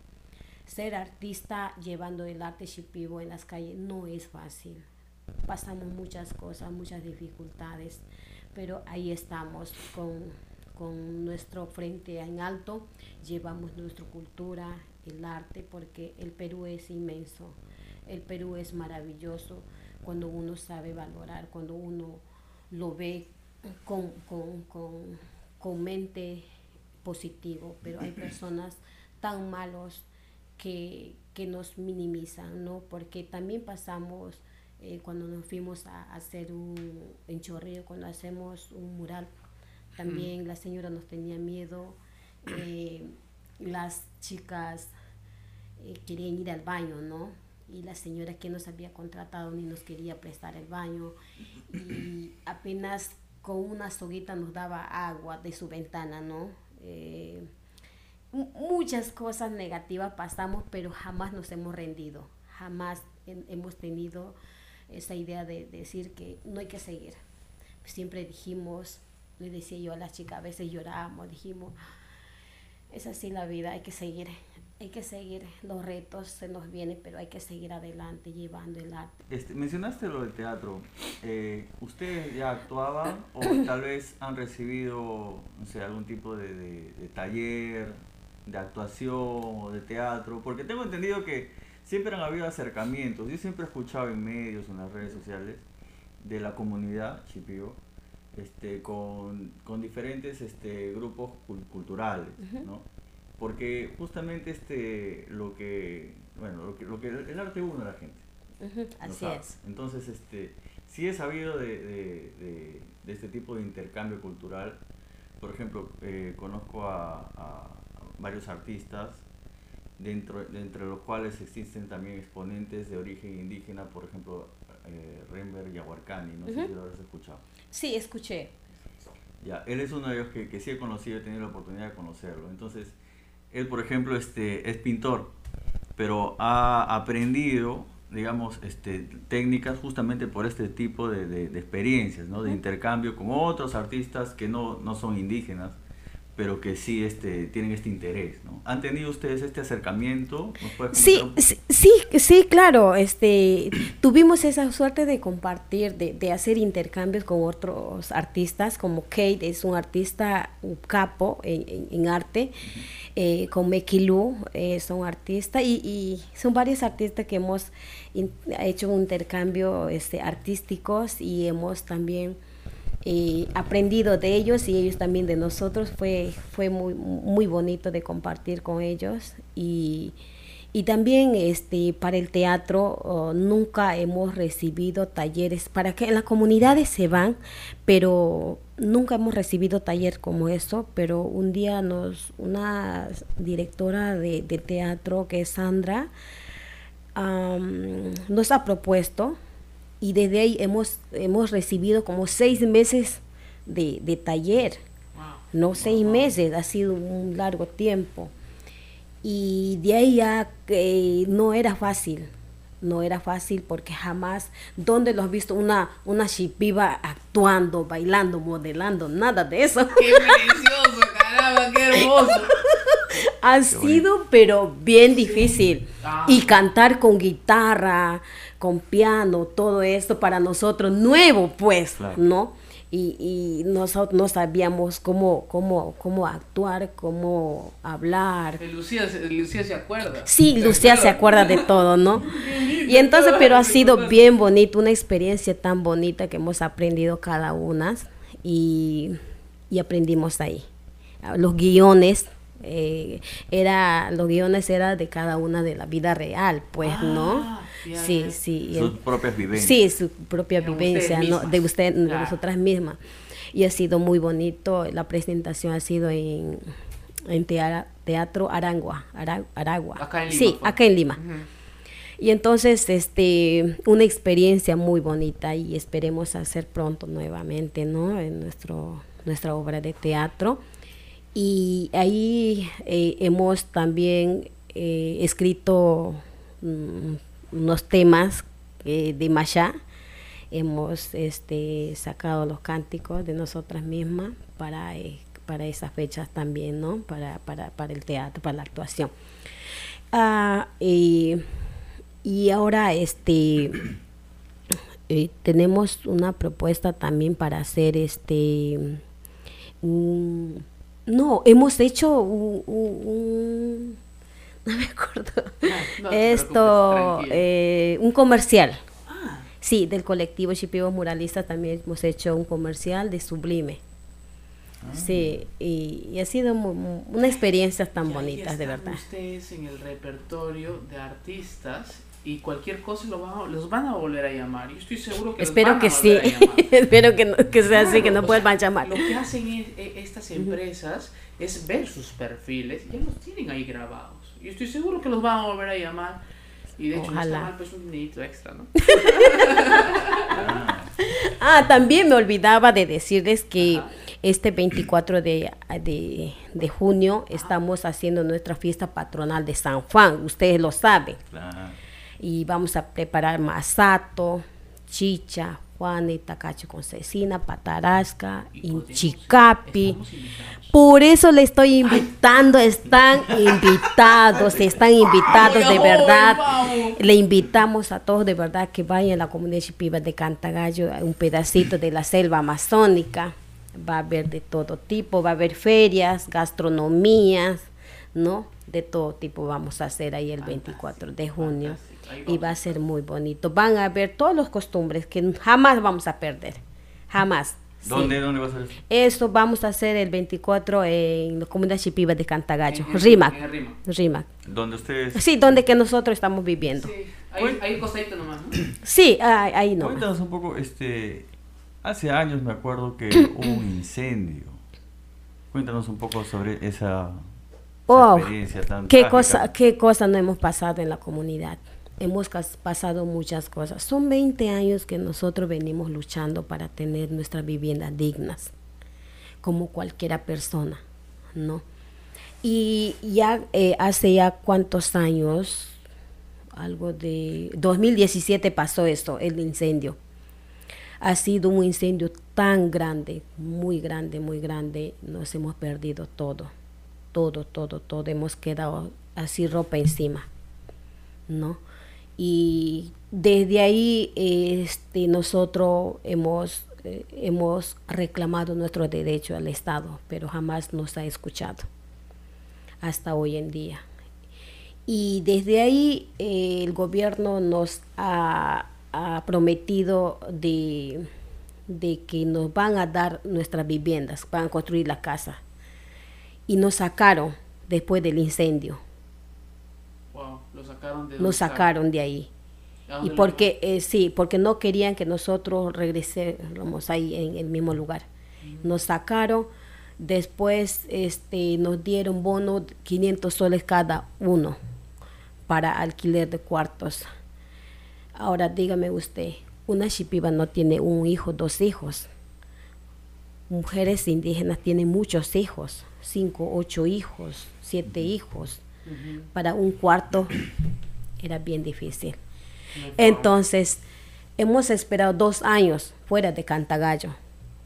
Ser artista llevando el arte shipibo en las calles no es fácil. Pasamos muchas cosas, muchas dificultades, pero ahí estamos con con nuestro frente en alto, llevamos nuestra cultura, el arte, porque el Perú es inmenso, el Perú es maravilloso cuando uno sabe valorar, cuando uno lo ve con, con, mente positivo, pero hay personas tan malos que, nos minimizan, ¿no? Porque también pasamos eh, cuando nos fuimos a, hacer un enchorrillo, cuando hacemos un mural también la señora nos tenía miedo. Eh, las chicas eh, querían ir al baño, ¿no? Y la señora que nos había contratado ni nos quería prestar el baño. Y apenas con una soguita nos daba agua de su ventana, ¿no? Eh, muchas cosas negativas pasamos, pero jamás nos hemos rendido. Jamás hemos tenido esa idea de decir que no hay que seguir. Siempre dijimos, le decía yo a las chicas, a veces llorábamos, dijimos, es así la vida, hay que seguir, hay que seguir, los retos se nos vienen, pero hay que seguir adelante llevando el arte. Este, mencionaste lo del teatro, eh, ¿ustedes ya actuaban o tal vez han recibido, no sé, algún tipo de, de taller de actuación o de teatro? Porque tengo entendido que siempre han habido acercamientos, yo siempre he escuchado en medios, en las redes sociales, de la comunidad chipío, este, con, con diferentes este, grupos culturales, ¿no? Porque justamente este, lo que, bueno, lo que, lo que el arte une a la gente. Así es. Entonces, este, sí he sabido de, de, de, este tipo de intercambio cultural. Por ejemplo, eh, conozco a, a, varios artistas, dentro, de entre los cuales existen también exponentes de origen indígena, por ejemplo, eh, Rember Yahuarcani, no sé si lo habrás escuchado. Sí, escuché. Ya, él es uno de ellos que, que sí he conocido, he tenido la oportunidad de conocerlo. Entonces, él, por ejemplo, este, es pintor, pero ha aprendido, digamos, este, técnicas justamente por este tipo de, de, experiencias, ¿no? De intercambio con otros artistas que no, no son indígenas pero que sí este, tienen este interés, ¿no? ¿Han tenido ustedes este acercamiento? sí, sí, sí, claro, este, tuvimos esa suerte de compartir, de, de, hacer intercambios con otros artistas, como Kate es un artista un capo en, en, arte, eh, con Mekilu es un artista, y, y, son varios artistas que hemos hecho un intercambio este, artísticos y hemos también aprendido de ellos y ellos también de nosotros. Fue, fue muy, muy bonito de compartir con ellos. Y, y también este, para el teatro oh, nunca hemos recibido talleres, para que en las comunidades se van, pero nunca hemos recibido taller como eso, pero un día nos, una directora de, teatro que es Sandra, nos ha propuesto y desde ahí hemos, hemos recibido como seis meses de, taller. No seis meses, ha sido un largo tiempo. Y de ahí ya que no era fácil, no era fácil porque jamás, ¿dónde lo has visto? Una, una chipiva actuando, bailando, modelando, nada de eso. ¡Qué precioso, caramba, qué hermoso! ha sido, pero bien difícil. Ah. Y cantar con guitarra, con piano, todo esto para nosotros nuevo, pues, ¿no? Y, y nosotros no sabíamos cómo, cómo, cómo actuar, cómo hablar. Lucía, Lucía se acuerda. Sí, Lucía se acuerda de todo, ¿no? Y entonces, pero ha sido bien bonito, una experiencia tan bonita que hemos aprendido cada una y, y aprendimos ahí. Los guiones, Eh, era los guiones eran de cada una de la vida real, pues, ¿no? Ah, ya, sí, ya. sí. Sus propias vivencias. Sí, su propia vivencia, ¿no? De usted, de nosotras mismas. Y ha sido muy bonito. La presentación ha sido en, en tea- Teatro Aragua. Ara- Aragua. Acá en Lima Sí, fue. acá en Lima. Y entonces, este, una experiencia muy bonita y esperemos hacer pronto nuevamente, ¿no? En nuestro, nuestra obra de teatro. Y ahí eh, hemos también eh, escrito mm, unos temas eh, de Mashá. Hemos este, sacado los cánticos de nosotras mismas para, para esas fechas también, ¿no? Para, para, para el teatro, para la actuación. Ah, y, y ahora este tenemos una propuesta también para hacer este un- no hemos hecho un, un- un- no me acuerdo. No, no te esto eh, un comercial. Ah, sí del colectivo Chipivos Muralistas también hemos hecho un comercial de Sublime. Sí y, y ha sido una experiencia tan bonitas de verdad. ustedes en el repertorio de artistas y cualquier cosa lo a- los van a volver a llamar. Yo estoy seguro que los espero van a que sí volver a llamar. espero que, no- que sea así que no a sea, llamar Lo que hacen es- e- estas empresas es ver sus perfiles, ya los tienen ahí grabados. Yo estoy seguro que los van a volver a llamar. Y de hecho, no Ojalá. está mal, pues un dinerito extra, ¿no? Ah, también me olvidaba de decirles que Ajá. este 24 de, de, de junio estamos haciendo nuestra fiesta patronal de San Juan, ustedes lo saben. Claro. Y vamos a preparar masato, chicha, juane, tacacho con cecina, patarasca, inchicapi. Por eso le estoy invitando, están invitados, están invitados de verdad. Le invitamos a todos de verdad que vayan a la comunidad Chipiva de Cantagallo, un pedacito de la selva amazónica. Va a haber de todo tipo, va a haber ferias, gastronomías, ¿no? De todo tipo vamos a hacer ahí el 24 de junio. Y va a ser muy bonito. Van a ver todas las costumbres que jamás vamos a perder. Jamás. Sí. ¿Dónde, ¿Dónde va a ser? Esto vamos a hacer el 24 en la comunidad Chipiva de Cantagallo, En- en- Rimac. Rimac. ¿Dónde ustedes? Sí, donde que nosotros estamos viviendo. Sí, ahí, ahí un costadito nomás, ¿no? Sí, ahí, ahí no. Cuéntanos un poco, este, hace años me acuerdo que hubo un incendio. Cuéntanos un poco sobre esa, esa Oh, experiencia tan ¿Qué trágica. cosa, ¿Qué cosa no hemos pasado en la comunidad? Hemos pasado muchas cosas. Son 20 años que nosotros venimos luchando para tener nuestras viviendas dignas, como cualquiera persona, ¿no? Y ya eh, hace ya cuántos años, algo de 2017 pasó esto, el incendio. Ha sido un incendio tan grande, muy grande, muy grande. Nos hemos perdido todo, todo, todo, todo. Hemos quedado así ropa encima, ¿no? Y desde ahí este, nosotros hemos, eh, hemos reclamado nuestro derecho al Estado, pero jamás nos ha escuchado hasta hoy en día. Y desde ahí eh, el gobierno nos ha, ha prometido de, de que nos van a dar nuestras viviendas, van a construir la casa. Y nos sacaron después del incendio, sacaron de nos sacaron de ahí. ¿A Y porque, eh, sí, porque no querían que nosotros regresemos ahí en el mismo lugar. Nos sacaron, después este, nos dieron bono 500 soles cada uno para alquiler de cuartos. Ahora dígame usted, una shipiba no tiene un hijo, dos hijos. Mujeres indígenas tienen muchos hijos, cinco, ocho hijos, siete hijos. Para un cuarto era bien difícil. Entonces, hemos esperado dos años fuera de Cantagallo,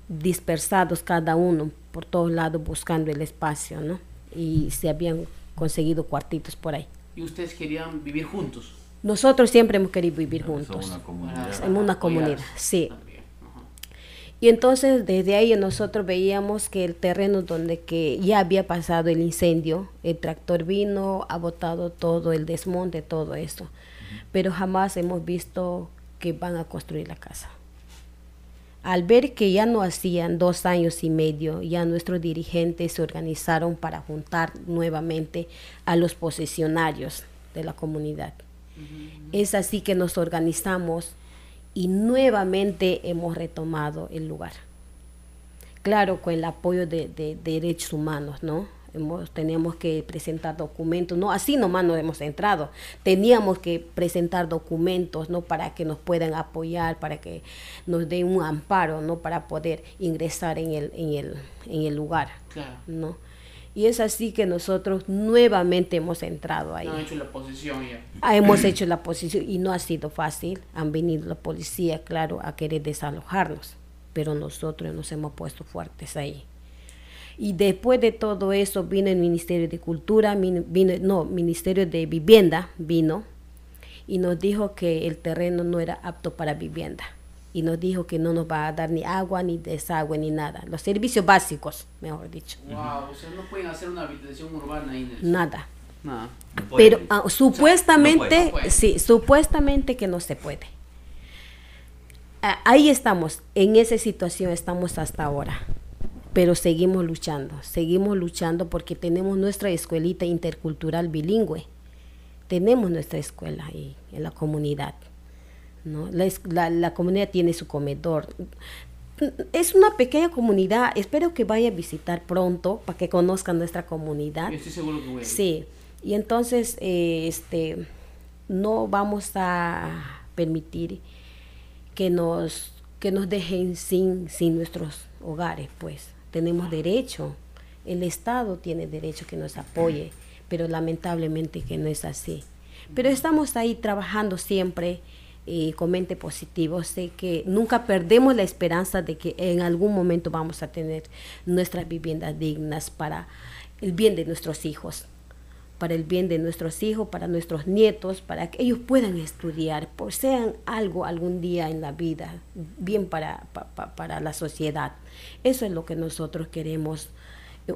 dispersados cada uno por todos lados buscando el espacio, ¿no? Y se habían conseguido cuartitos por ahí. Y ustedes querían vivir juntos. Nosotros siempre hemos querido vivir juntos. una comunidad. En una comunidad, sí. Y entonces desde ahí nosotros veíamos que el terreno donde que ya había pasado el incendio, el tractor vino, ha botado todo, el desmonte, todo eso. Pero jamás hemos visto que van a construir la casa. Al ver que ya no hacían dos años y medio, ya nuestros dirigentes se organizaron para juntar nuevamente a los posesionarios de la comunidad. Es así que nos organizamos y nuevamente hemos retomado el lugar. Claro, con el apoyo de, derechos humanos, ¿no? Hemos, teníamos que presentar documentos, no así nomás nos hemos entrado, teníamos que presentar documentos, ¿no? Para que nos puedan apoyar, para que nos den un amparo, ¿no? Para poder ingresar en el, en el, en el lugar, ¿no? Y es así que nosotros nuevamente hemos entrado ahí. hecho la posición ya. Ah, hemos hecho la posición y no ha sido fácil. Han venido la policía, claro, a querer desalojarnos, pero nosotros nos hemos puesto fuertes ahí. Y después de todo eso vino el Ministerio de Cultura, vino, no, Ministerio de Vivienda vino y nos dijo que el terreno no era apto para vivienda y nos dijo que no nos va a dar ni agua, ni desagüe, ni nada. Los servicios básicos, mejor dicho. Wow, o sea, no pueden hacer una habitación urbana ahí. Nada. Nada. Pero ah, supuestamente, sí, supuestamente que no se puede. Ah, ahí estamos, en esa situación estamos hasta ahora. Pero seguimos luchando, seguimos luchando porque tenemos nuestra escuelita intercultural bilingüe. Tenemos nuestra escuela ahí en la comunidad ¿no? La, la, comunidad tiene su comedor. Es una pequeña comunidad. Espero que vaya a visitar pronto para que conozcan nuestra comunidad. estoy seguro que voy Sí. Y entonces, eh, este, no vamos a permitir que nos, que nos dejen sin, sin nuestros hogares, pues. Tenemos derecho. El Estado tiene derecho que nos apoye, pero lamentablemente que no es así. Pero estamos ahí trabajando siempre y comente positivo. Sé que nunca perdemos la esperanza de que en algún momento vamos a tener nuestras viviendas dignas para el bien de nuestros hijos, para el bien de nuestros hijos, para nuestros nietos, para que ellos puedan estudiar, por sean algo algún día en la vida, bien para, para la sociedad. Eso es lo que nosotros queremos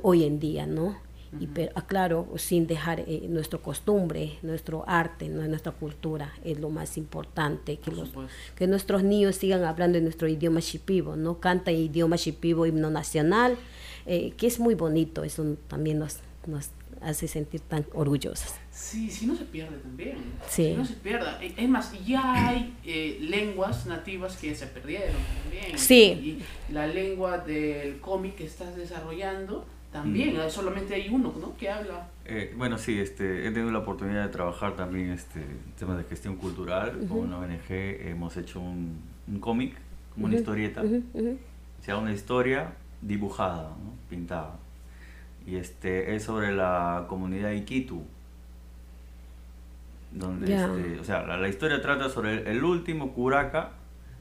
hoy en día, ¿no? Y pero, ah, claro, sin dejar eh, nuestra costumbre, nuestro arte, nuestra cultura, es lo más importante, que, los, que nuestros niños sigan hablando en nuestro idioma shipibo, ¿no? Canta idioma shipibo, himno nacional, eh, que es muy bonito, eso también nos, nos hace sentir tan orgullosos. Sí, si no se pierde también. Sí. Si no se pierda. Eh, es más, ya hay lenguas nativas que se perdieron también. Sí. Y la lengua del cómic que estás desarrollando también, mm. solamente hay uno, ¿no? Que habla. Eh, bueno, sí, este, he tenido la oportunidad de trabajar también este, temas de gestión cultural con una ONG. Hemos hecho un, un cómic, como una historieta. O sea, una historia dibujada, ¿no? pintada. Y este, es sobre la comunidad Iquitu. Donde, este, o sea, la, historia trata sobre el, último curaca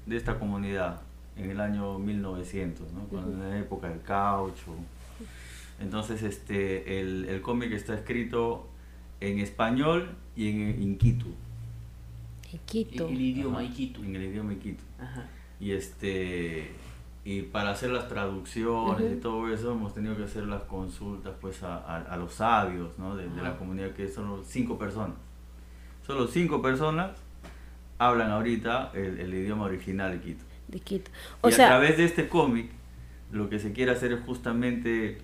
de esta comunidad en el año 1900, ¿no? en la época del caucho entonces, este, el, el cómic está escrito en español y en inquitu. Iquitu. En el idioma Iquitu. En el idioma Iquitu. Y este y para hacer las traducciones y todo eso hemos tenido que hacer las consultas pues a, a, los sabios ¿no? de, la comunidad que son cinco personas. Solo cinco personas hablan ahorita el, el idioma original de Quito. De Quito. O y sea, a través de este cómic lo que se quiere hacer es justamente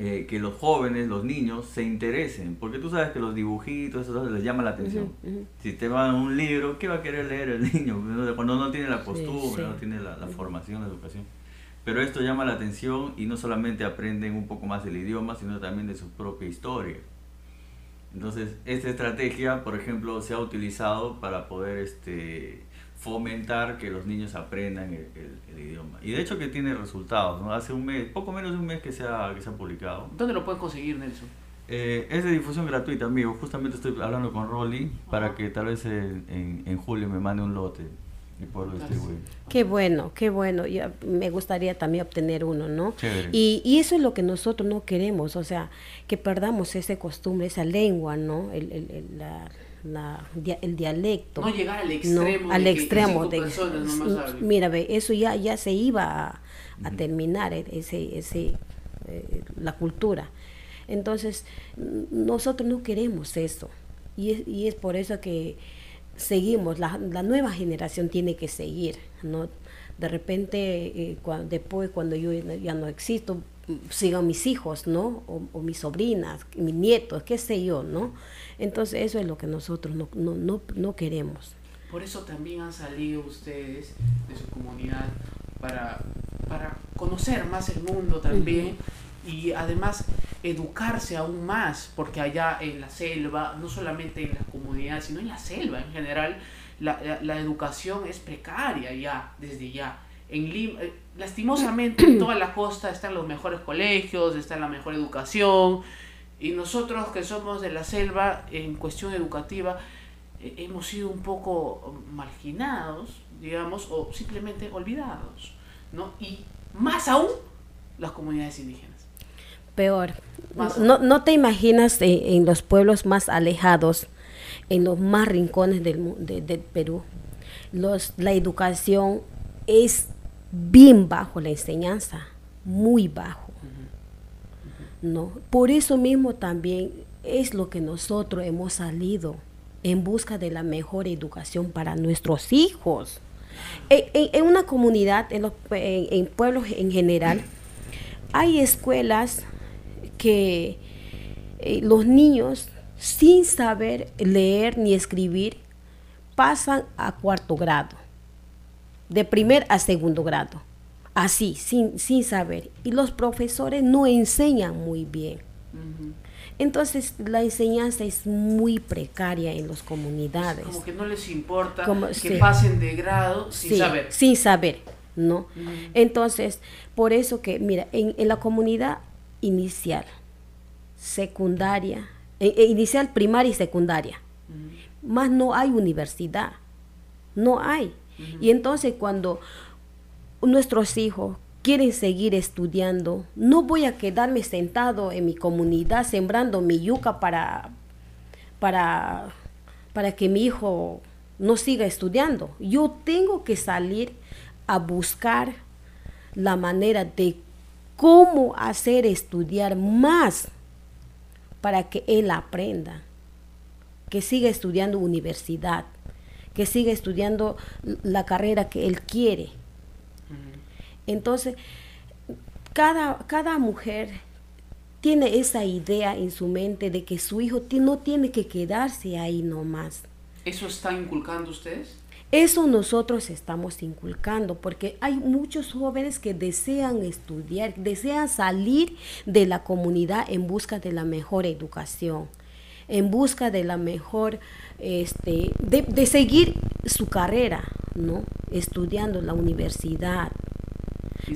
eh, que los jóvenes, los niños, se interesen, porque tú sabes que los dibujitos, eso les llama la atención. Si te van un libro, ¿qué va a querer leer el niño? Cuando no tiene la costumbre, no tiene la, formación, la educación. Pero esto llama la atención y no solamente aprenden un poco más del idioma, sino también de su propia historia. Entonces, esta estrategia, por ejemplo, se ha utilizado para poder este, fomentar que los niños aprendan el, idioma. Y de hecho que tiene resultados, ¿no? Hace un mes, poco menos de un mes que se ha, que se ha publicado. ¿Dónde lo puedes conseguir, Nelson? Eh, es de difusión gratuita, amigo. Justamente estoy hablando con Rolly para que tal vez en, en, julio me mande un lote y poderlo distribuir. Qué bueno, qué bueno. Yo, me gustaría también obtener uno, ¿no? Y, y, eso es lo que nosotros no queremos, o sea, que perdamos esa costumbre, esa lengua, ¿no? El, el, la, el dialecto. No llegar al extremo. al extremo de, mira, ve, eso ya, ya se iba a, terminar, e, ese, ese, eh, la cultura. Entonces, nosotros no queremos eso. Y es, y es por eso que seguimos, la, la nueva generación tiene que seguir, ¿no? de repente, eh, después cuando yo ya no existo, sigan mis hijos, ¿no? O, mis sobrinas, mis nietos, qué sé yo, ¿no? Entonces eso es lo que nosotros no, no, no, no queremos. Por eso también han salido ustedes de su comunidad para, para conocer más el mundo también y además educarse aún más, porque allá en la selva, no solamente en la comunidad, sino en la selva en general, la, la, educación es precaria ya, desde ya. En Lima, eh, lastimosamente en toda la costa están los mejores colegios, está la mejor educación, y nosotros que somos de la selva, en cuestión educativa, eh, hemos sido un poco marginados, digamos, o simplemente olvidados, ¿no? Y más aún las comunidades indígenas. Peor. No, no, te imaginas en, los pueblos más alejados, en los más rincones del, de, Perú, los, la educación es bien bajo la enseñanza, muy bajo. ¿No? Por eso mismo también es lo que nosotros hemos salido en busca de la mejor educación para nuestros hijos. En, una comunidad, en, los, en pueblos en general, hay escuelas que eh, los niños, sin saber leer ni escribir, pasan a cuarto grado, de primer a segundo grado, así, sin, sin saber. Y los profesores no enseñan muy bien. Entonces la enseñanza es muy precaria en las comunidades. Como que no les importa que pasen de grado sin saber. Sin saber, ¿no? Entonces, por eso que, mira, en, en la comunidad inicial, secundaria, eh, eh, inicial, primaria y secundaria. Más no hay universidad, no hay. Y entonces cuando nuestros hijos quieren seguir estudiando, no voy a quedarme sentado en mi comunidad sembrando mi yuca para, para, para que mi hijo no siga estudiando. Yo tengo que salir a buscar la manera de cómo hacer estudiar más para que él aprenda, que siga estudiando universidad, que siga estudiando la carrera que él quiere. Entonces, cada, cada mujer tiene esa idea en su mente de que su hijo no tiene que quedarse ahí nomás. ¿Eso está inculcando ustedes? Eso nosotros estamos inculcando porque hay muchos jóvenes que desean estudiar, desean salir de la comunidad en busca de la mejor educación, en busca de la mejor, este, de, seguir su carrera, ¿no? Estudiando la universidad.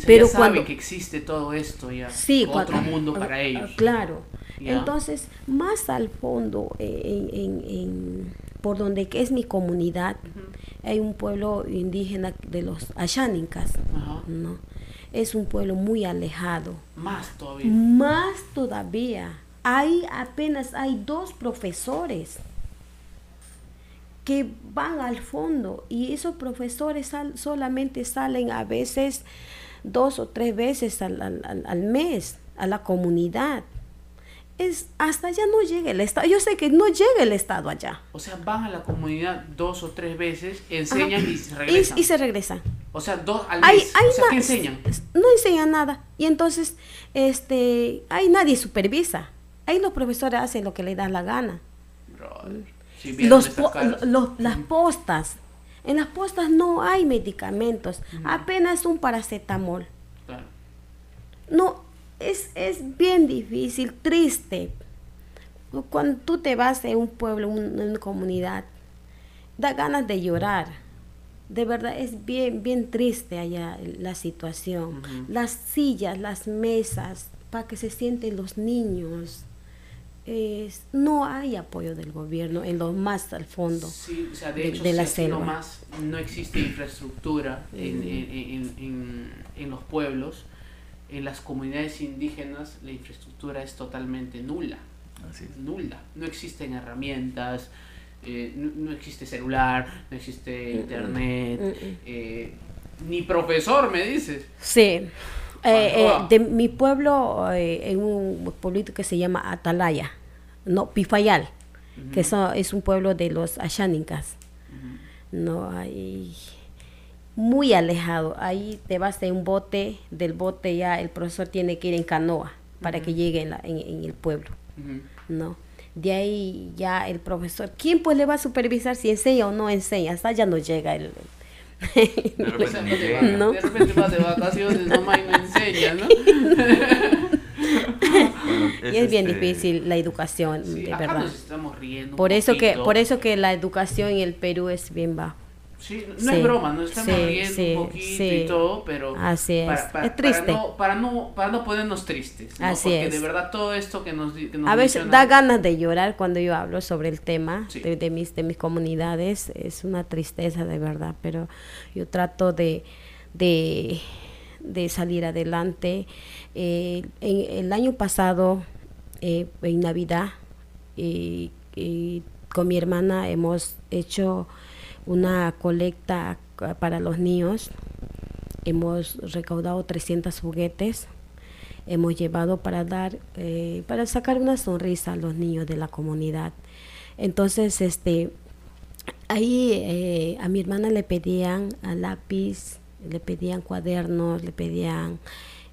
Pero ya sabe que existe todo esto ya, sí, otro mundo para ah, ellos. Claro. Entonces, más al fondo, eh, en, por donde que es mi comunidad, hay un pueblo indígena de los Ashánicas, ¿no? Es un pueblo muy alejado. Más todavía. Más todavía. Ahí apenas hay dos profesores que van al fondo y esos profesores solamente salen a veces dos o tres veces al mes a la comunidad es hasta allá no llega el Estado. Yo sé que no llega el Estado allá. O sea, van a la comunidad dos o tres veces, enseñan y se regresan. Y, se regresan. O sea, dos al mes. o sea, ¿qué enseñan? No enseñan nada. Y entonces, este, ahí nadie supervisa. Ahí los profesores hacen lo que les da la gana. los, las postas. En las postas no hay medicamentos. Apenas un paracetamol. Claro. No, es, es bien difícil, triste. Cuando tú te vas a un pueblo, en una comunidad, da ganas de llorar. De verdad es bien, bien triste allá la situación. Las sillas, las mesas, para que se sienten los niños. No hay apoyo del gobierno en lo más al fondo sí, o sea, de, hecho, la selva. Más, no existe infraestructura en, en, en, los pueblos en las comunidades indígenas la infraestructura es totalmente nula. Nula. No existen herramientas, eh, no, existe celular, no existe internet, eh, ni profesor, me dices. Sí. Eh, de mi pueblo, en un pueblito que se llama Atalaya, no, Pifayal, que es un pueblo de los Ashánicas. No hay muy alejado. Ahí te vas de un bote, del bote ya el profesor tiene que ir en canoa para que llegue en, en, el pueblo, ¿no? De ahí ya el profesor, ¿quién pues le va a supervisar si enseña o no enseña? Hasta ya no llega el... de repente, ¿no? de repente vas de vacaciones, no me enseña, ¿no? y es bien este, difícil la educación, de verdad. estamos riendo por eso que por eso que la educación en el Perú es bien baja. Sí, no es broma, nos estamos riendo un poquito y todo, pero Así es. es triste. Para no, para no, ponernos tristes, Así porque de verdad todo esto que nos, que nos A veces da ganas de llorar cuando yo hablo sobre el tema de, mis, de mis comunidades, es una tristeza de verdad, pero yo trato de, de, de salir adelante. Eh, en, el año pasado, eh, en Navidad, eh, con mi hermana hemos hecho una colecta para los niños. Hemos recaudado 300 juguetes. Hemos llevado para dar, para sacar una sonrisa a los niños de la comunidad. Entonces, este, ahí a mi hermana le pedían a lápiz, le pedían cuadernos, le pedían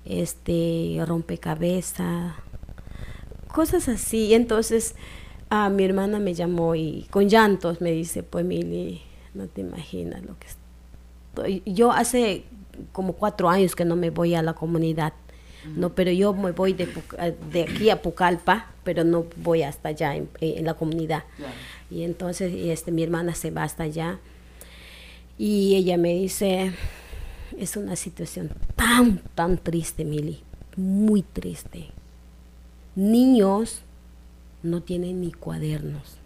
este rompecabezas, cosas así. Entonces, a mi hermana me llamó y con llantos me dice, pues Mili, no te imaginas lo que estoy. Yo hace como cuatro años que no me voy a la comunidad, no, pero yo me voy de, de aquí a Pucallpa, pero no voy hasta allá en, la comunidad. Y entonces este, mi hermana se va hasta allá y ella me dice, es una situación tan, tan triste, Mili, muy triste. Niños no tienen ni cuadernos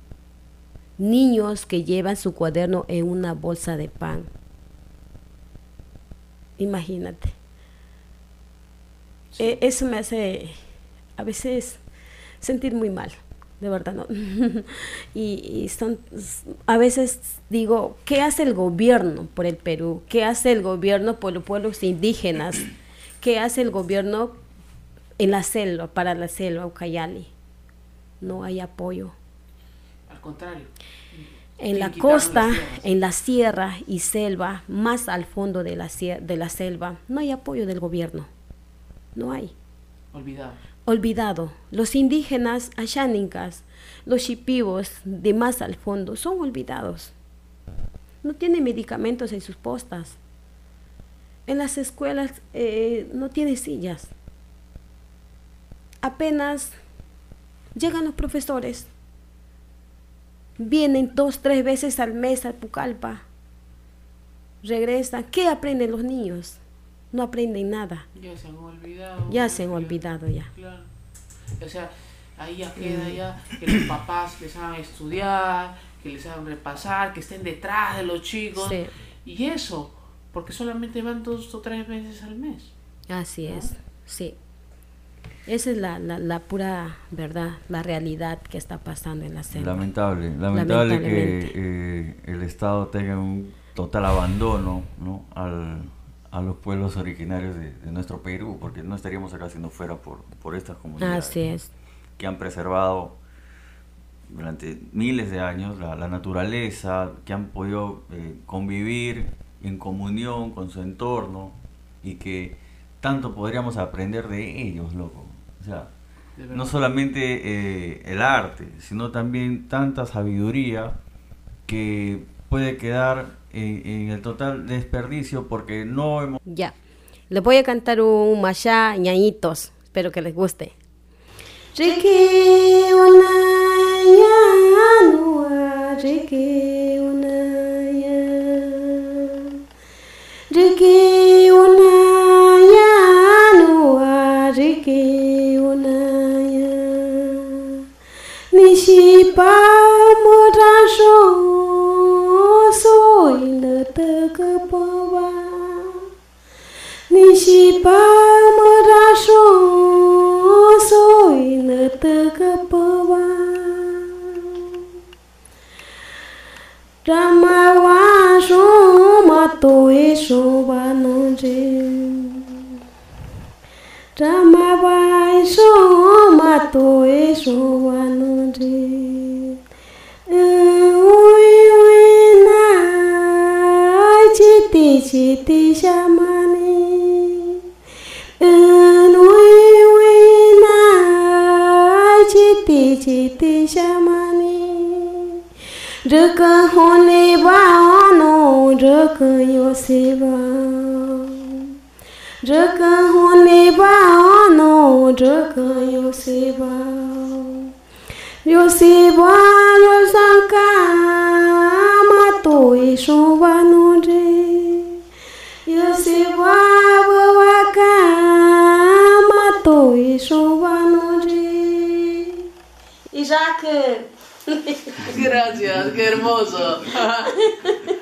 niños que llevan su cuaderno en una bolsa de pan. Imagínate. E, eso me hace a veces sentir muy mal, de verdad, ¿no? y, son, a veces digo, ¿qué hace el gobierno por el Perú? ¿Qué hace el gobierno por los pueblos indígenas? ¿Qué hace el gobierno en la selva, para la selva, Ucayali? No hay apoyo contrario. En la costa, en la sierra y selva, más al fondo de la, de la selva, no hay apoyo del gobierno. No hay. Olvidado. Olvidado. Los indígenas ashánicas, los chipivos de más al fondo, son olvidados. No tienen medicamentos en sus postas. En las escuelas eh, no tiene sillas. Apenas llegan los profesores Vienen dos, tres veces al mes a Pucallpa. Regresan. ¿Qué aprenden los niños? No aprenden nada. Ya se han olvidado. Ya se han olvidado ya. Claro. O sea, ahí ya queda ya que los papás les hagan estudiar, que les hagan repasar, que estén detrás de los chicos. Y eso, porque solamente van dos o tres veces al mes. Así es, sí. Esa es la, la, pura verdad, la realidad que está pasando en la selva. Lamentable, lamentable que eh, el Estado tenga un total abandono ¿no? Al, a los pueblos originarios de, nuestro Perú, porque no estaríamos acá si no fuera por, por estas comunidades. Así es. Que han preservado durante miles de años la, naturaleza, que han podido eh, convivir en comunión con su entorno y que tanto podríamos aprender de ellos, loco. O sea, no solamente eh, el arte, sino también tanta sabiduría que puede quedar en, el total desperdicio porque no hemos... Ya, les voy a cantar un machá ñañitos, espero que les guste. Ricky pamaraso soy natagapawa ramawaso যেতে সামানে রক হলে বান রক সেবা রক হলে বান রক সেবা সেবা রসাকা মাতো এসো বানো রে সেবা বাবা কা মাতো এসো Y ya que Gracias, qué hermoso.